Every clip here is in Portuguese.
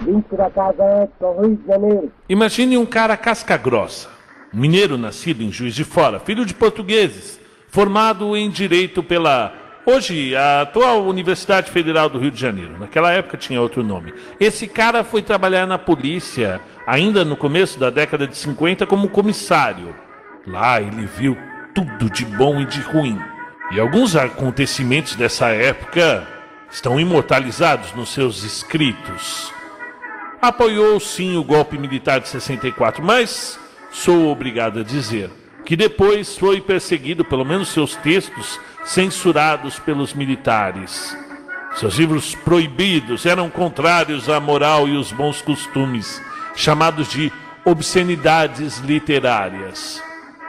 Link da casa Edson, Rio de Janeiro. Imagine um cara casca grossa, mineiro nascido em Juiz de Fora, filho de portugueses, formado em Direito pela, hoje, a atual Universidade Federal do Rio de Janeiro. Naquela época tinha outro nome. Esse cara foi trabalhar na polícia, ainda no começo da década de 50, como comissário. Lá ele viu tudo de bom e de ruim. E alguns acontecimentos dessa época estão imortalizados nos seus escritos. Apoiou sim o golpe militar de 64, mas sou obrigado a dizer que depois foi perseguido, pelo menos seus textos, censurados pelos militares. Seus livros proibidos eram contrários à moral e os bons costumes, chamados de obscenidades literárias.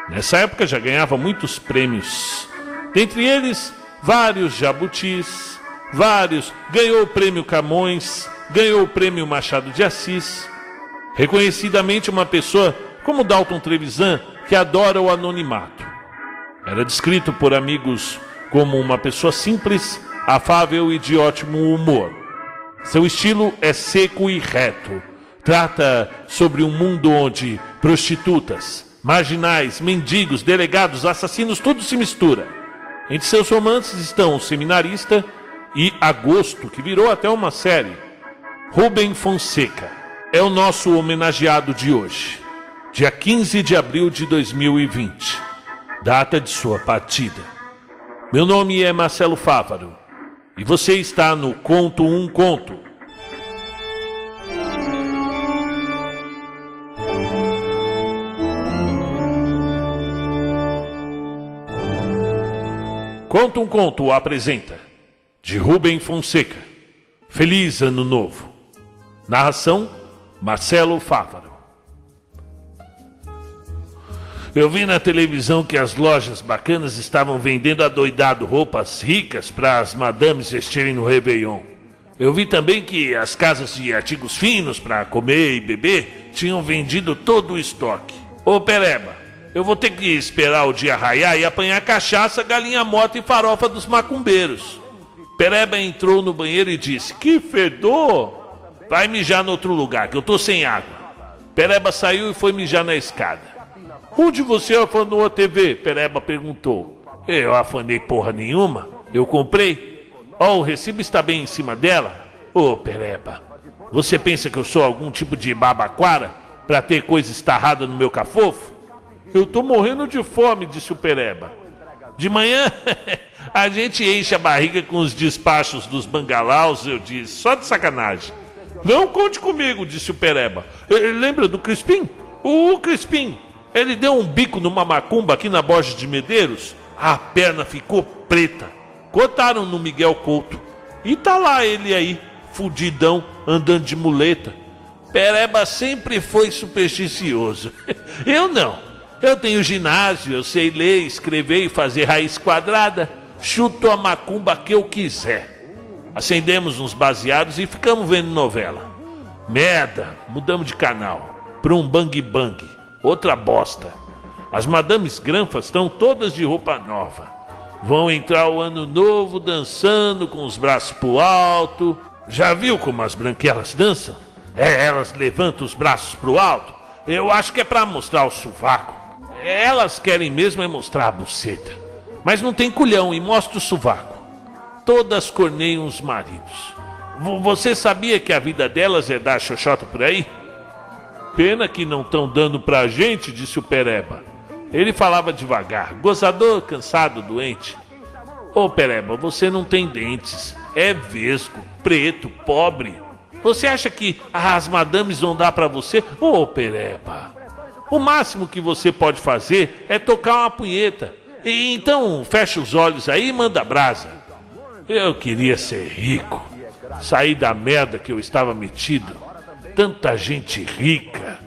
Nessa época já ganhava muitos prêmios, dentre eles vários jabutis, vários, ganhou o prêmio Camões, ganhou o prêmio Machado de Assis. Reconhecidamente uma pessoa como Dalton Trevisan, que adora o anonimato. Era descrito por amigos como uma pessoa simples, afável e de ótimo humor. Seu estilo é seco e reto. Trata sobre um mundo onde prostitutas, marginais, mendigos, delegados, assassinos, tudo se mistura. Entre seus romances estão O Seminarista e Agosto, que virou até uma série. Rubem Fonseca é o nosso homenageado de hoje, dia 15 de abril de 2020, data de sua partida. Meu nome é Marcelo Fávaro e você está no Conto Um Conto. Conto um Conto apresenta de Rubem Fonseca. Feliz Ano Novo. Narração Marcelo Fávaro. Eu vi na televisão que as lojas bacanas estavam vendendo adoidado roupas ricas para as madames vestirem no Réveillon. Eu vi também que as casas de artigos finos para comer e beber tinham vendido todo o estoque. Ô Pereba, eu vou ter que esperar o dia raiar e apanhar cachaça, galinha morta e farofa dos macumbeiros. Pereba entrou no banheiro e disse: Que fedor! Vai mijar no outro lugar, que eu tô sem água. Pereba saiu e foi mijar na escada. Onde você afanou a TV? Pereba perguntou. Eu afanei porra nenhuma. Eu comprei. Ó, oh, o recibo está bem em cima dela. Ô, oh, Pereba, você pensa que eu sou algum tipo de babaquara para ter coisa estarrada no meu cafofo? Eu tô morrendo de fome, disse o Pereba. De manhã a gente enche a barriga com os despachos dos bangalaus, eu disse, só de sacanagem. Não conte comigo, disse o Pereba. Lembra do Crispim? O Crispim. Ele deu um bico numa macumba aqui na Borges de Medeiros. A perna ficou preta. Cortaram no Miguel Couto. E tá lá ele aí, fudidão, andando de muleta. Pereba sempre foi supersticioso. Eu não. Eu tenho ginásio, eu sei ler, escrever e fazer raiz quadrada. Chuto a macumba que eu quiser. Acendemos uns baseados e ficamos vendo novela. Merda, mudamos de canal. Para um bang bang. Outra bosta. As madames granfas estão todas de roupa nova. Vão entrar o ano novo dançando com os braços pro alto. Já viu como as branquelas dançam? É, elas levantam os braços pro alto. Eu acho que é para mostrar o sovaco. Elas querem mesmo é mostrar a buceta. Mas não tem culhão e mostra o sovaco todas corneiam os maridos. Você sabia que a vida delas é dar xoxota por aí? Pena que não estão dando pra gente, disse o Pereba. Ele falava devagar, gozador, cansado, doente. Ô oh, Pereba, você não tem dentes. É vesgo, preto, pobre. Você acha que as madames vão dar para você? Ô oh, Pereba, o máximo que você pode fazer é tocar uma punheta. Então fecha os olhos aí e manda brasa. Eu queria ser rico, sair da merda que eu estava metido. Tanta gente rica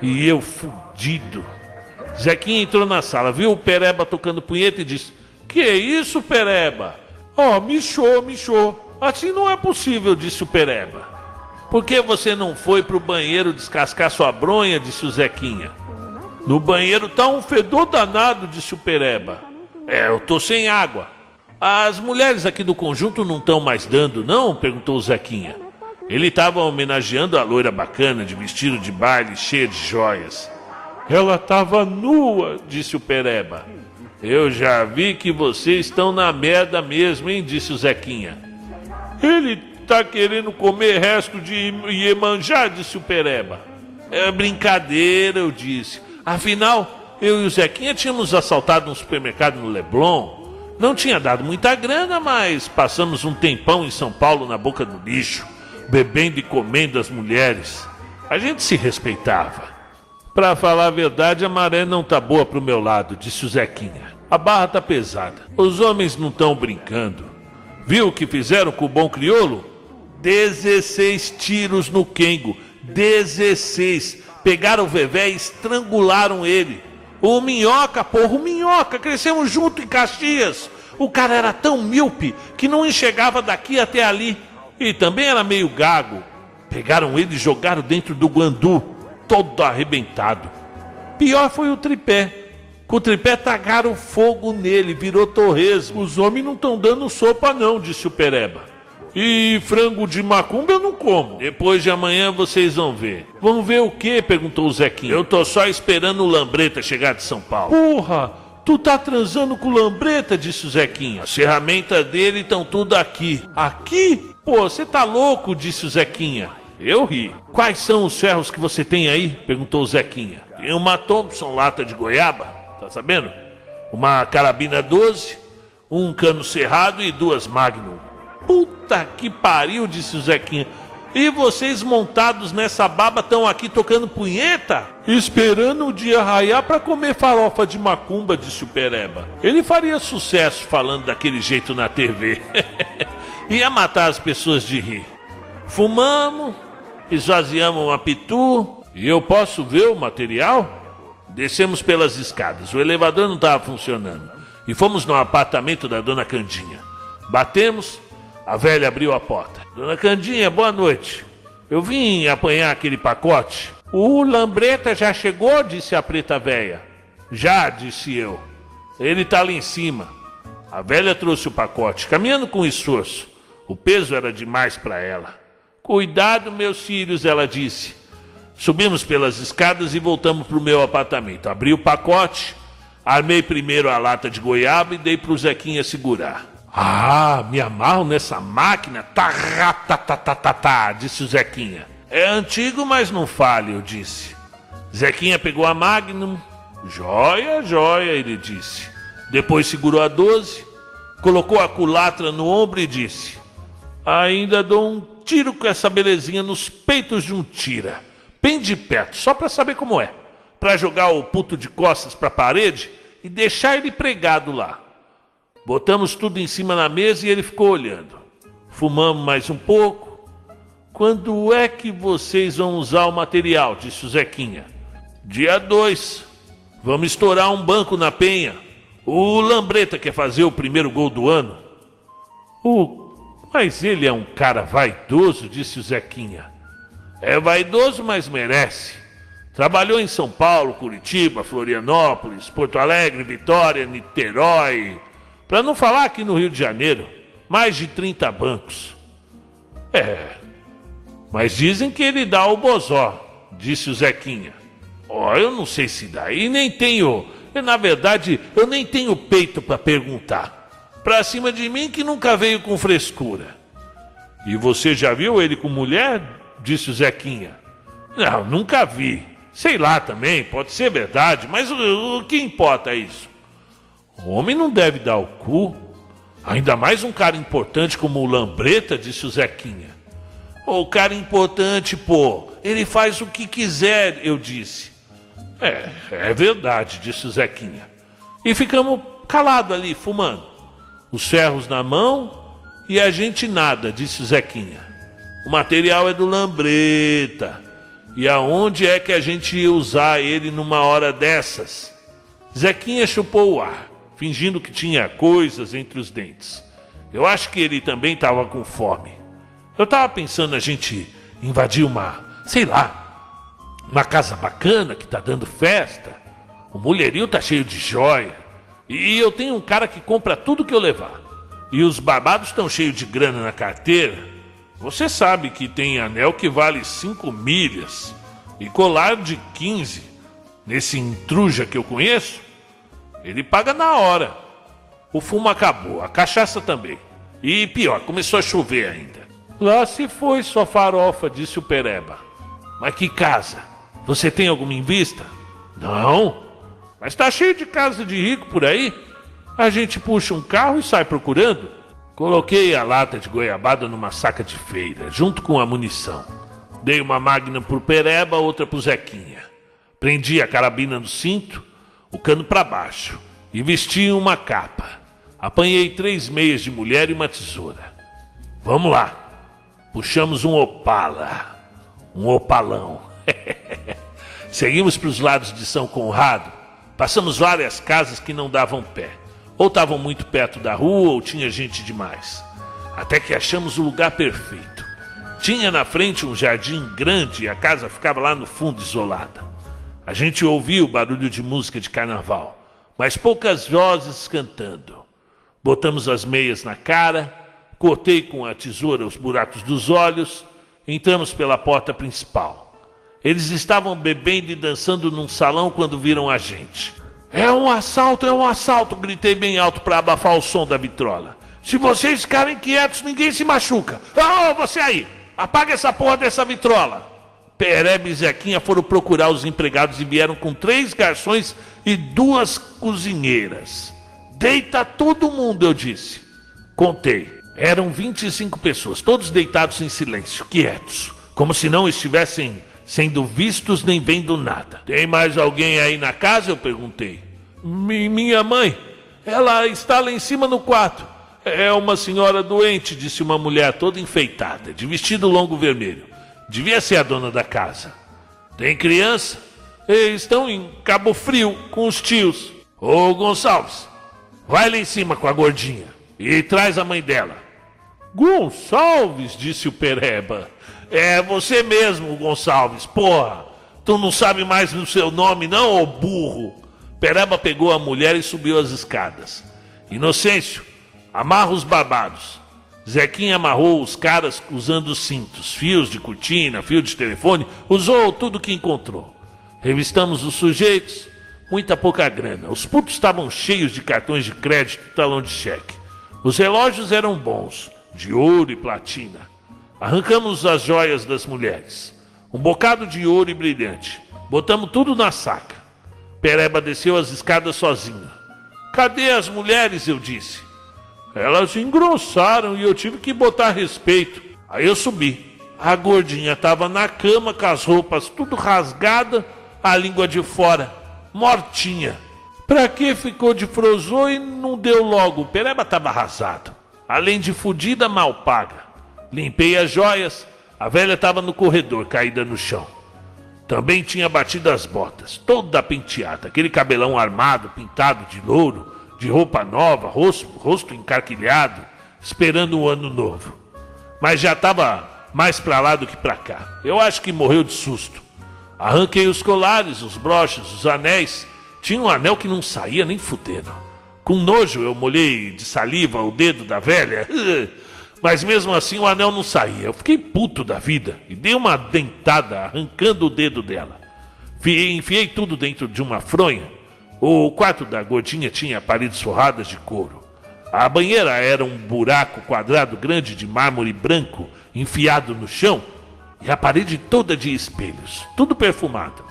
e eu fudido. Zequinha entrou na sala, viu o Pereba tocando punheta e disse: Que isso, Pereba? Ó, oh, michou, michou. Assim não é possível, disse o Pereba. Por que você não foi pro banheiro descascar sua bronha? disse o Zequinha. No banheiro tá um fedor danado, disse o Pereba. É, eu tô sem água. As mulheres aqui do conjunto não estão mais dando, não? perguntou o Zequinha. Ele estava homenageando a loira bacana de vestido de baile cheia de joias. Ela estava nua, disse o Pereba. Eu já vi que vocês estão na merda mesmo, hein? disse o Zequinha. Ele tá querendo comer resto de Iemanjá, disse o Pereba. É brincadeira, eu disse. Afinal, eu e o Zequinha tínhamos assaltado um supermercado no Leblon. Não tinha dado muita grana, mas passamos um tempão em São Paulo na boca do lixo, bebendo e comendo as mulheres. A gente se respeitava. Para falar a verdade, a maré não tá boa pro meu lado, disse o Zequinha. A barra tá pesada. Os homens não estão brincando. Viu o que fizeram com o bom crioulo? 16 tiros no Kengo. 16. Pegaram o Vevé e estrangularam ele. O Minhoca, porra, o Minhoca, crescemos junto em Caxias. O cara era tão míope que não enxergava daqui até ali. E também era meio gago. Pegaram ele e jogaram dentro do guandu, todo arrebentado. Pior foi o tripé. Com o tripé tagaram fogo nele, virou torresmo. Os homens não estão dando sopa não, disse o Pereba. E frango de macumba eu não como. Depois de amanhã vocês vão ver. Vão ver o quê? perguntou o Zequinha. Eu tô só esperando o Lambreta chegar de São Paulo. Porra! Tu tá transando com o Lambreta, disse o Zequinha. As ferramentas dele estão tudo aqui. Aqui? Pô, você tá louco, disse o Zequinha. Eu ri. Quais são os ferros que você tem aí? perguntou o Zequinha. Tem uma Thompson lata de goiaba, tá sabendo? Uma carabina 12, um cano cerrado e duas Magnum. Puta que pariu, disse o Zequinha. E vocês montados nessa baba estão aqui tocando punheta? Esperando o dia raiar para comer farofa de macumba, disse o Pereba. Ele faria sucesso falando daquele jeito na TV. Ia matar as pessoas de rir. Fumamos, esvaziamos uma pitu. E eu posso ver o material? Descemos pelas escadas. O elevador não estava funcionando. E fomos no apartamento da dona Candinha. Batemos, a velha abriu a porta. Dona Candinha, boa noite. Eu vim apanhar aquele pacote. O Lambreta já chegou, disse a preta velha. Já, disse eu. Ele está ali em cima. A velha trouxe o pacote, caminhando com esforço. O peso era demais para ela. Cuidado, meus filhos, ela disse. Subimos pelas escadas e voltamos para o meu apartamento. Abri o pacote, armei primeiro a lata de goiaba e dei para o Zequinha segurar. Ah, me amarro nessa máquina? Tá, tá, tá, tá, disse o Zequinha. É antigo, mas não fale, eu disse. Zequinha pegou a Magnum. Joia, joia, ele disse. Depois segurou a 12, colocou a culatra no ombro e disse: Ainda dou um tiro com essa belezinha nos peitos de um tira. Bem de perto, só para saber como é. Para jogar o puto de costas para a parede e deixar ele pregado lá. Botamos tudo em cima na mesa e ele ficou olhando. Fumamos mais um pouco. Quando é que vocês vão usar o material? disse o Zequinha. Dia 2. Vamos estourar um banco na penha. O Lambreta quer fazer o primeiro gol do ano. O... Mas ele é um cara vaidoso, disse o Zequinha. É vaidoso, mas merece. Trabalhou em São Paulo, Curitiba, Florianópolis, Porto Alegre, Vitória, Niterói, para não falar aqui no Rio de Janeiro, mais de 30 bancos. É, mas dizem que ele dá o bozó, disse o Zequinha. Ó, oh, eu não sei se dá, e nem tenho, na verdade, eu nem tenho peito para perguntar. Pra cima de mim que nunca veio com frescura. E você já viu ele com mulher? Disse o Zequinha. Não, nunca vi. Sei lá também, pode ser verdade, mas o, o que importa isso? O homem não deve dar o cu. Ainda mais um cara importante como o Lambreta, disse o Zequinha. O cara importante, pô, ele faz o que quiser, eu disse. É, é verdade, disse o Zequinha. E ficamos calados ali, fumando. Os ferros na mão e a gente nada, disse o Zequinha. O material é do Lambreta. E aonde é que a gente ia usar ele numa hora dessas? Zequinha chupou o ar fingindo que tinha coisas entre os dentes. Eu acho que ele também estava com fome. Eu estava pensando a gente invadir uma, sei lá, uma casa bacana que está dando festa. O mulherio tá cheio de joia. E eu tenho um cara que compra tudo que eu levar. E os barbados estão cheios de grana na carteira. Você sabe que tem anel que vale 5 milhas e colar de 15. Nesse intruja que eu conheço, ele paga na hora. O fumo acabou, a cachaça também. E pior, começou a chover ainda. Lá se foi sua farofa, disse o Pereba. Mas que casa? Você tem alguma em vista? Não. Mas tá cheio de casa de rico por aí. A gente puxa um carro e sai procurando. Coloquei a lata de goiabada numa saca de feira, junto com a munição. Dei uma máquina pro Pereba, outra pro Zequinha. Prendi a carabina no cinto, o cano para baixo, e vesti uma capa. Apanhei três meias de mulher e uma tesoura. Vamos lá. Puxamos um opala. Um opalão. Seguimos para os lados de São Conrado. Passamos várias casas que não davam pé. Ou estavam muito perto da rua ou tinha gente demais. Até que achamos o lugar perfeito. Tinha na frente um jardim grande e a casa ficava lá no fundo isolada. A gente ouvia o barulho de música de carnaval, mas poucas vozes cantando. Botamos as meias na cara, cortei com a tesoura os buracos dos olhos, entramos pela porta principal. Eles estavam bebendo e dançando num salão quando viram a gente. É um assalto, é um assalto, gritei bem alto para abafar o som da vitrola. Se vocês ficarem quietos, ninguém se machuca. Ah, oh, você aí, apaga essa porra dessa vitrola. Perebe e Zequinha foram procurar os empregados e vieram com três garçons e duas cozinheiras. Deita todo mundo, eu disse. Contei. Eram 25 pessoas, todos deitados em silêncio, quietos, como se não estivessem sendo vistos nem vendo nada. Tem mais alguém aí na casa? Eu perguntei. minha mãe, ela está lá em cima no quarto. É uma senhora doente, disse uma mulher toda enfeitada, de vestido longo vermelho. Devia ser a dona da casa. Tem criança? Eles estão em Cabo Frio com os tios. Ô Gonçalves, vai lá em cima com a gordinha e traz a mãe dela. Gonçalves, disse o Pereba. É você mesmo, Gonçalves. Porra, tu não sabe mais o seu nome, não, ô burro? Pereba pegou a mulher e subiu as escadas. Inocêncio, amarra os babados. Zequinha amarrou os caras usando cintos, fios de cortina, fio de telefone, usou tudo que encontrou. Revistamos os sujeitos, muita pouca grana. Os putos estavam cheios de cartões de crédito e talão de cheque. Os relógios eram bons, de ouro e platina. Arrancamos as joias das mulheres, um bocado de ouro e brilhante. Botamos tudo na saca. Pereba desceu as escadas sozinho. Cadê as mulheres? Eu disse. Elas engrossaram e eu tive que botar respeito. Aí eu subi. A gordinha estava na cama com as roupas tudo rasgada, a língua de fora, mortinha. Pra que ficou de frozô e não deu logo? O Pereba estava arrasado. Além de fudida, mal paga. Limpei as joias. A velha estava no corredor, caída no chão. Também tinha batido as botas, toda penteada, aquele cabelão armado, pintado de louro, de roupa nova, rosto, rosto encarquilhado, esperando o ano novo. Mas já estava mais para lá do que para cá. Eu acho que morreu de susto. Arranquei os colares, os broches, os anéis. Tinha um anel que não saía nem fudendo. Com nojo eu molhei de saliva o dedo da velha. Mas mesmo assim o anel não saía. Eu fiquei puto da vida e dei uma dentada arrancando o dedo dela. Enfiei tudo dentro de uma fronha. O quarto da gordinha tinha paredes forradas de couro. A banheira era um buraco quadrado grande de mármore branco enfiado no chão e a parede toda de espelhos, tudo perfumado.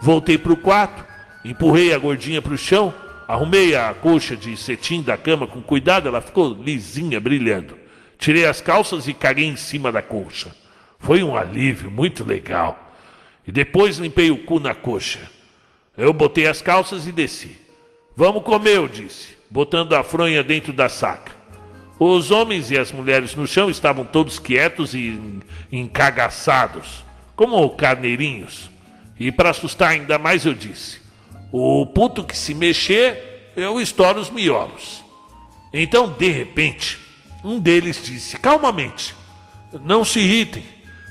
Voltei para o quarto, empurrei a gordinha para o chão, arrumei a coxa de cetim da cama com cuidado, ela ficou lisinha, brilhando. Tirei as calças e caguei em cima da coxa. Foi um alívio muito legal. E depois limpei o cu na coxa. Eu botei as calças e desci. Vamos comer, eu disse, botando a fronha dentro da saca. Os homens e as mulheres no chão estavam todos quietos e encagaçados, como carneirinhos. E para assustar ainda mais, eu disse: O puto que se mexer, eu estouro os miolos. Então, de repente, um deles disse: Calmamente, não se irritem,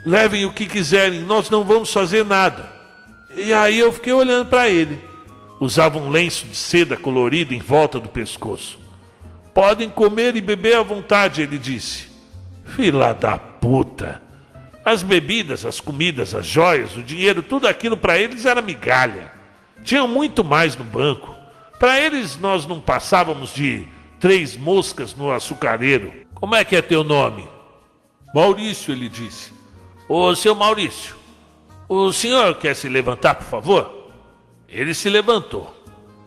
levem o que quiserem, nós não vamos fazer nada. E aí eu fiquei olhando para ele. Usava um lenço de seda colorido em volta do pescoço. Podem comer e beber à vontade, ele disse. Fila da puta. As bebidas, as comidas, as joias, o dinheiro, tudo aquilo para eles era migalha. Tinham muito mais no banco. Para eles, nós não passávamos de três moscas no açucareiro. Como é que é teu nome? Maurício, ele disse. Ô, seu Maurício, o senhor quer se levantar, por favor? Ele se levantou.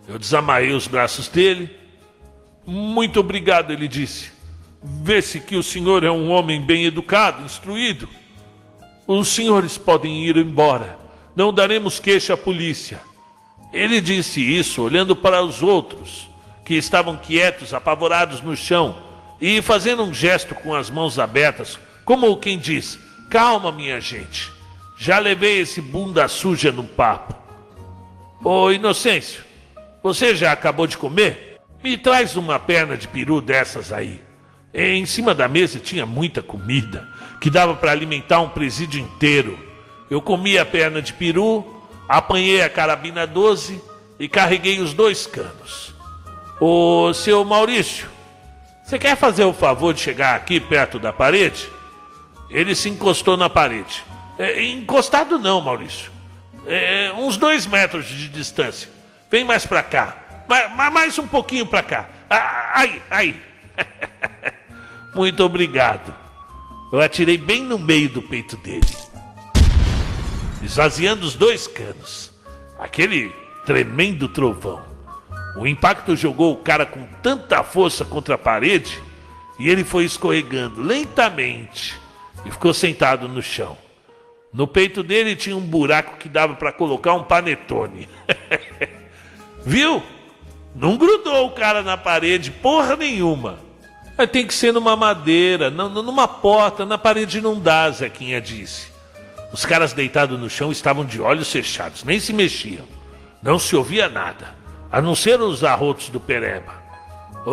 Eu desamarrei os braços dele. Muito obrigado, ele disse. Vê-se que o senhor é um homem bem educado, instruído. Os senhores podem ir embora. Não daremos queixa à polícia. Ele disse isso olhando para os outros, que estavam quietos, apavorados no chão, e fazendo um gesto com as mãos abertas, como quem diz: Calma, minha gente. Já levei esse bunda suja no papo. Ô Inocêncio, você já acabou de comer? Me traz uma perna de peru dessas aí. Em cima da mesa tinha muita comida, que dava para alimentar um presídio inteiro. Eu comi a perna de peru, apanhei a carabina 12 e carreguei os dois canos. Ô, seu Maurício, você quer fazer o favor de chegar aqui perto da parede? Ele se encostou na parede. É, encostado não, Maurício. É, uns dois metros de distância. Vem mais para cá. Mais, mais um pouquinho para cá. Ah, aí, aí. Muito obrigado. Eu atirei bem no meio do peito dele, esvaziando os dois canos. Aquele tremendo trovão. O impacto jogou o cara com tanta força contra a parede e ele foi escorregando lentamente e ficou sentado no chão. No peito dele tinha um buraco que dava para colocar um panetone. Viu? Não grudou o cara na parede, porra nenhuma. Mas tem que ser numa madeira, numa porta, na parede não dá, Zequinha disse. Os caras deitados no chão estavam de olhos fechados, nem se mexiam. Não se ouvia nada, a não ser os arrotos do Pereba. Ô,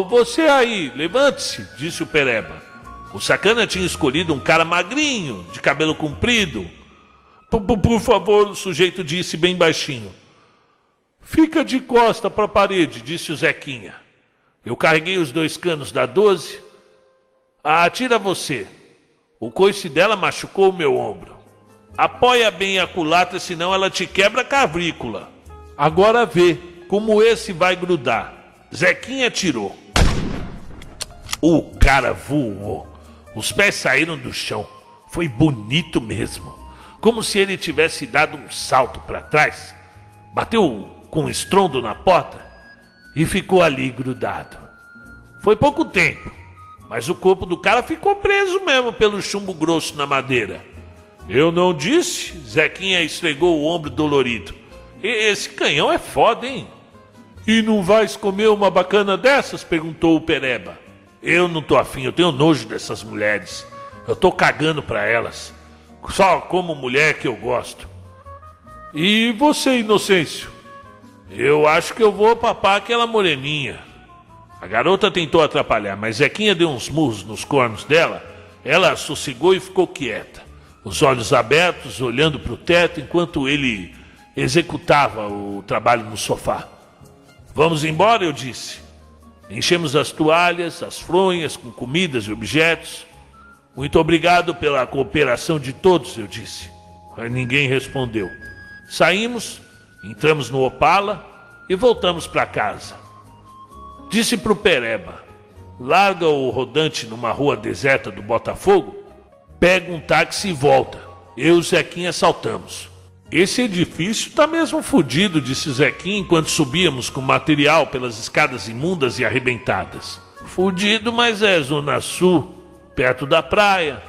oh, você aí, levante-se, disse o Pereba. O sacana tinha escolhido um cara magrinho, de cabelo comprido. Por, por favor, o sujeito disse bem baixinho. Fica de costa para a parede, disse o Zequinha. Eu carreguei os dois canos da 12. Ah, atira você. O coice dela machucou o meu ombro. Apoia bem a culatra, senão ela te quebra a cavícula. Agora vê como esse vai grudar. Zequinha tirou. O cara voou. Os pés saíram do chão. Foi bonito mesmo. Como se ele tivesse dado um salto para trás. Bateu com estrondo na porta e ficou ali grudado. Foi pouco tempo, mas o corpo do cara ficou preso mesmo pelo chumbo grosso na madeira. Eu não disse? Zequinha esfregou o ombro dolorido. Esse canhão é foda, hein? E não vais comer uma bacana dessas? perguntou o Pereba. Eu não tô afim, eu tenho nojo dessas mulheres. Eu tô cagando para elas. Só como mulher que eu gosto. E você, Inocêncio? Eu acho que eu vou papar aquela moreninha. A garota tentou atrapalhar, mas Zequinha deu uns murros nos cornos dela. Ela sossegou e ficou quieta, os olhos abertos, olhando para o teto enquanto ele executava o trabalho no sofá. Vamos embora, eu disse. Enchemos as toalhas, as fronhas com comidas e objetos. Muito obrigado pela cooperação de todos, eu disse. Mas ninguém respondeu. Saímos Entramos no Opala e voltamos para casa. Disse para o Pereba: larga o rodante numa rua deserta do Botafogo, pega um táxi e volta. Eu e o Zequinha saltamos. Esse edifício está mesmo fodido, disse o Zequinha enquanto subíamos com material pelas escadas imundas e arrebentadas. Fudido, mas é Zona Sul, perto da praia.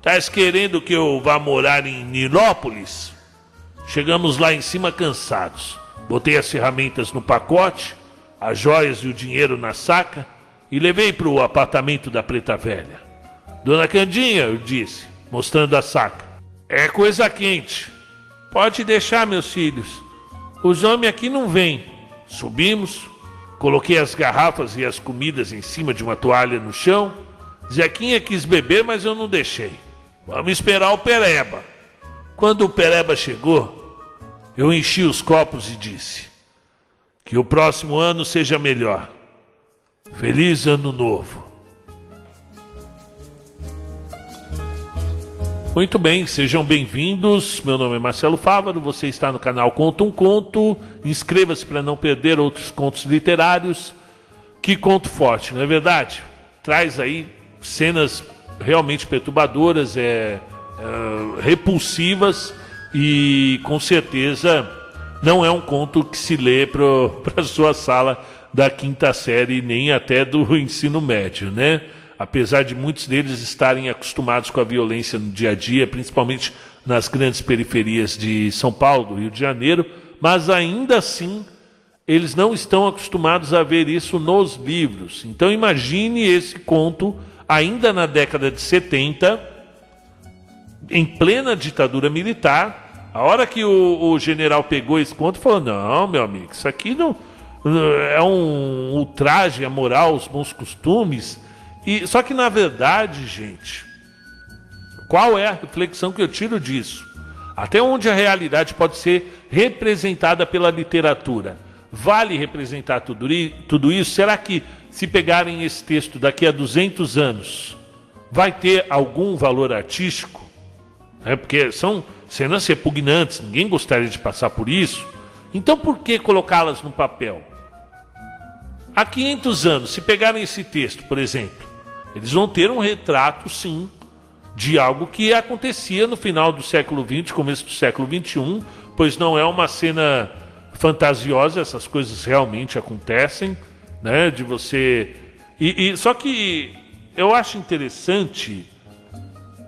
Tás querendo que eu vá morar em Nilópolis? Chegamos lá em cima cansados. Botei as ferramentas no pacote, as joias e o dinheiro na saca e levei para o apartamento da preta velha. Dona Candinha, eu disse, mostrando a saca. É coisa quente. Pode deixar, meus filhos. Os homens aqui não vêm. Subimos, coloquei as garrafas e as comidas em cima de uma toalha no chão. Zequinha quis beber, mas eu não deixei. Vamos esperar o Pereba. Quando o Pereba chegou, eu enchi os copos e disse: Que o próximo ano seja melhor. Feliz Ano Novo. Muito bem, sejam bem-vindos. Meu nome é Marcelo Fávaro, você está no canal Conta um Conto. Inscreva-se para não perder outros contos literários. Que conto forte, não é verdade? Traz aí cenas realmente perturbadoras, é, é repulsivas e com certeza não é um conto que se lê para a sua sala da quinta série nem até do ensino médio, né? Apesar de muitos deles estarem acostumados com a violência no dia a dia, principalmente nas grandes periferias de São Paulo, do Rio de Janeiro, mas ainda assim eles não estão acostumados a ver isso nos livros. Então imagine esse conto ainda na década de 70, em plena ditadura militar. A hora que o, o general pegou esse conto, falou: Não, meu amigo, isso aqui não é um ultraje à moral, aos bons costumes e só que na verdade, gente, qual é a reflexão que eu tiro disso? Até onde a realidade pode ser representada pela literatura? Vale representar tudo, isso? Será que se pegarem esse texto daqui a 200 anos, vai ter algum valor artístico? É porque são cenas repugnantes, ninguém gostaria de passar por isso. Então por que colocá-las no papel? Há 500 anos, se pegarem esse texto, por exemplo, eles vão ter um retrato, sim, de algo que acontecia no final do século XX, começo do século XXI, pois não é uma cena fantasiosa, essas coisas realmente acontecem, né? De você. E, e só que eu acho interessante,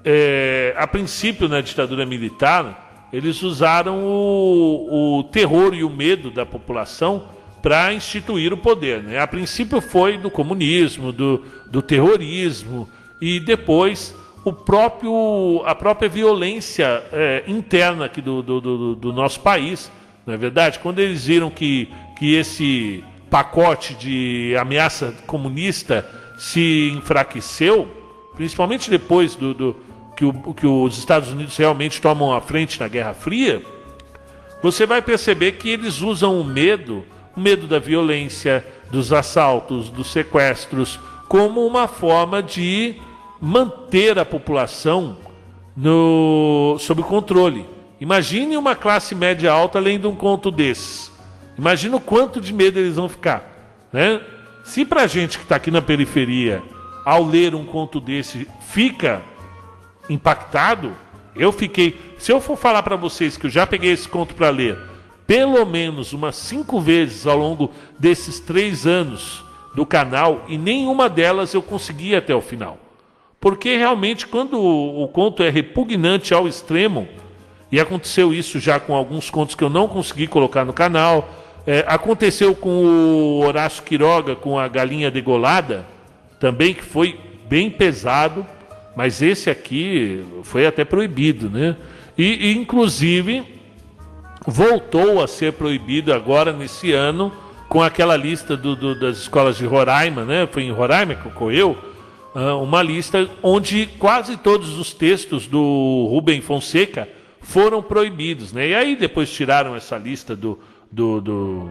é, a princípio na ditadura militar, eles usaram o, o terror e o medo da população para instituir o poder. Né? A princípio foi do comunismo, do, do terrorismo e depois o próprio, a própria violência é, interna aqui do, do, do, do, nosso país. Não é verdade? Quando eles viram que, que esse pacote de ameaça comunista se enfraqueceu, principalmente depois do, do que, o, que os Estados Unidos realmente tomam a frente na Guerra Fria, você vai perceber que eles usam o medo o medo da violência, dos assaltos, dos sequestros, como uma forma de manter a população no, sob controle. Imagine uma classe média alta lendo um conto desses. Imagina o quanto de medo eles vão ficar. Né? Se para a gente que está aqui na periferia, ao ler um conto desse, fica impactado, eu fiquei. Se eu for falar para vocês que eu já peguei esse conto para ler pelo menos umas cinco vezes ao longo desses três anos do canal e nenhuma delas eu consegui até o final. Porque realmente, quando o, conto é repugnante ao extremo, e aconteceu isso já com alguns contos que eu não consegui colocar no canal, é, aconteceu com o Horácio Quiroga, com a Galinha Degolada, também que foi bem pesado, mas esse aqui foi até proibido, né? E, e inclusive voltou a ser proibido agora nesse ano com aquela lista do, do, das escolas de Roraima, né? Foi em Roraima que ocorreu uh, uma lista onde quase todos os textos do Rubem Fonseca foram proibidos, né? E aí depois tiraram essa lista do, do, do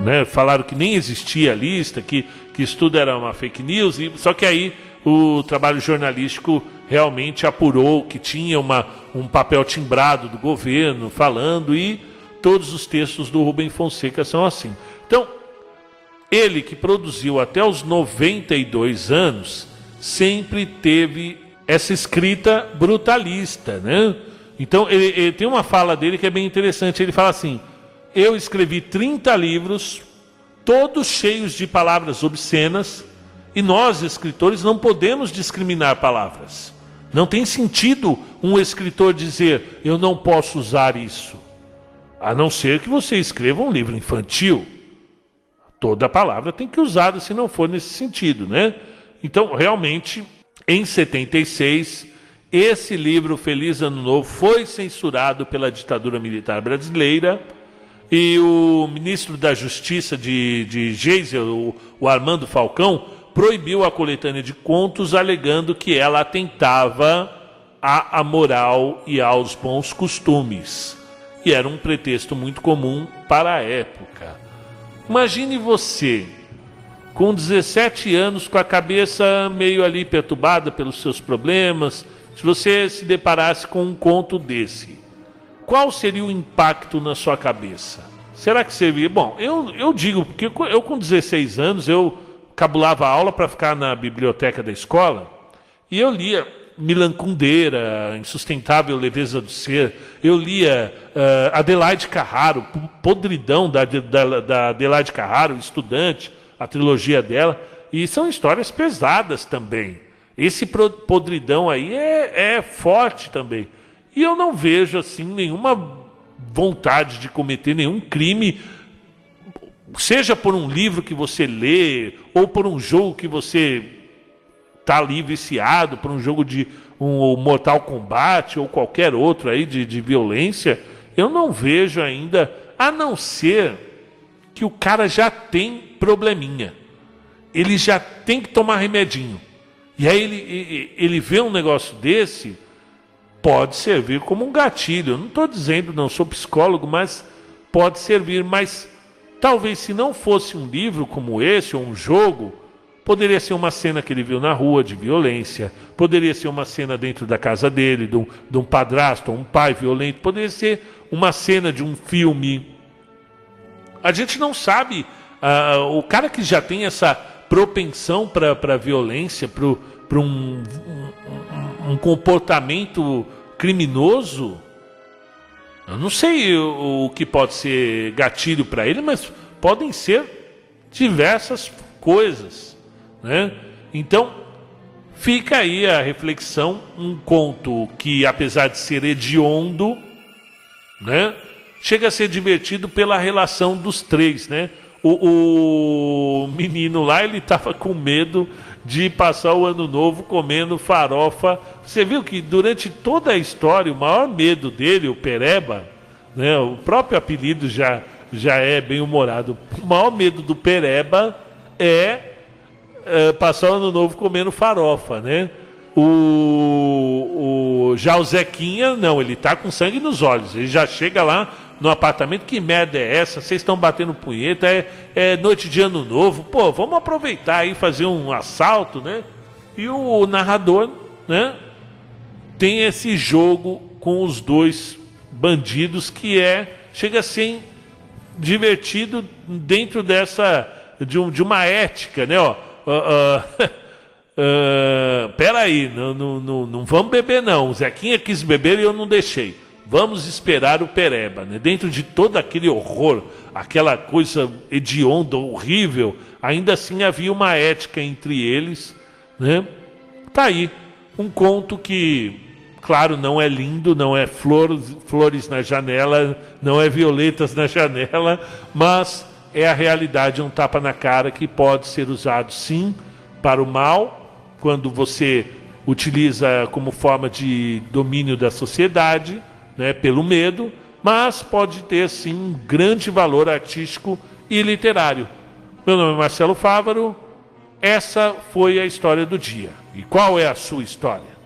né? Falaram que nem existia a lista, que que isso tudo era uma fake news. E só que aí o trabalho jornalístico realmente apurou que tinha uma, um papel timbrado do governo falando e todos os textos do Rubem Fonseca são assim. Então, ele que produziu até os 92 anos, sempre teve essa escrita brutalista, né? Então, ele, ele, tem uma fala dele que é bem interessante. Ele fala assim: Eu escrevi 30 livros, todos cheios de palavras obscenas, e nós, escritores, não podemos discriminar palavras. Não tem sentido um escritor dizer eu não posso usar isso, a não ser que você escreva um livro infantil. Toda palavra tem que usar se não for nesse sentido, né? Então, realmente, em 76, esse livro Feliz Ano Novo foi censurado pela ditadura militar brasileira e o ministro da Justiça de, de Geisel, o, o Armando Falcão, proibiu a coletânea de contos, alegando que ela atentava à moral e aos bons costumes. E era um pretexto muito comum para a época. Imagine você, com 17 anos, com a cabeça meio ali perturbada pelos seus problemas, se você se deparasse com um conto desse, qual seria o impacto na sua cabeça? Será que seria? Bom, eu, eu digo, porque eu com 16 anos, eu cabulava aula para ficar na biblioteca da escola e eu lia Milan Kundera, Insustentável Leveza do Ser, eu lia uh, Adelaide Carraro, Podridão da, da, da Adelaide Carraro, estudante, a trilogia dela, e são histórias pesadas também. Esse podridão aí é, é forte também. E eu não vejo assim nenhuma vontade de cometer nenhum crime, seja por um livro que você lê, ou por um jogo que você está ali viciado, por um jogo de um Mortal Kombat ou qualquer outro aí de, de violência, eu não vejo ainda, a não ser que o cara já tem probleminha. Ele já tem que tomar remedinho. E aí ele, ele vê um negócio desse, pode servir como um gatilho. Eu não estou dizendo, não sou psicólogo, mas pode servir. Mas talvez se não fosse um livro como esse, ou um jogo, poderia ser uma cena que ele viu na rua de violência, poderia ser uma cena dentro da casa dele, de um, de um padrasto, um pai violento, poderia ser uma cena de um filme. A gente não sabe. Uh, o cara que já tem essa propensão para a violência, para um, um, um, comportamento criminoso, eu não sei o, o que pode ser gatilho para ele, mas podem ser diversas coisas. Né? Então, fica aí a reflexão, um conto que, apesar de ser hediondo, né, chega a ser divertido pela relação dos três, né? o, o menino lá, ele estava com medo de passar o ano novo comendo farofa. Você viu que durante toda a história, o maior medo dele, o Pereba, né, o próprio apelido já, já é bem humorado. O maior medo do Pereba é, é passar o ano novo comendo farofa, né? O, o, já o Zequinha, não, ele tá com sangue nos olhos. Ele já chega lá no apartamento. Que merda é essa? Vocês estão batendo punheta, é, é, noite de ano novo. Pô, vamos aproveitar e fazer um assalto, né? E o narrador, né? Tem esse jogo com os dois bandidos que é chega a ser divertido dentro dessa de, um, de uma ética, né? Ó, uh, uh, uh, peraí, não, não, não, não vamos beber não. O Zequinha quis beber e eu não deixei. Vamos esperar o Pereba, né? Dentro de todo aquele horror, aquela coisa hedionda, horrível, ainda assim havia uma ética entre eles, né? Tá aí um conto que, claro, não é lindo, não é flores, flores na janela, não é violetas na janela, mas é a realidade, é um tapa na cara que pode ser usado sim para o mal, quando você utiliza como forma de domínio da sociedade né, pelo medo, mas pode ter sim um grande valor artístico e literário. Meu nome é Marcelo Fávaro, essa foi a história do dia. E qual é a sua história?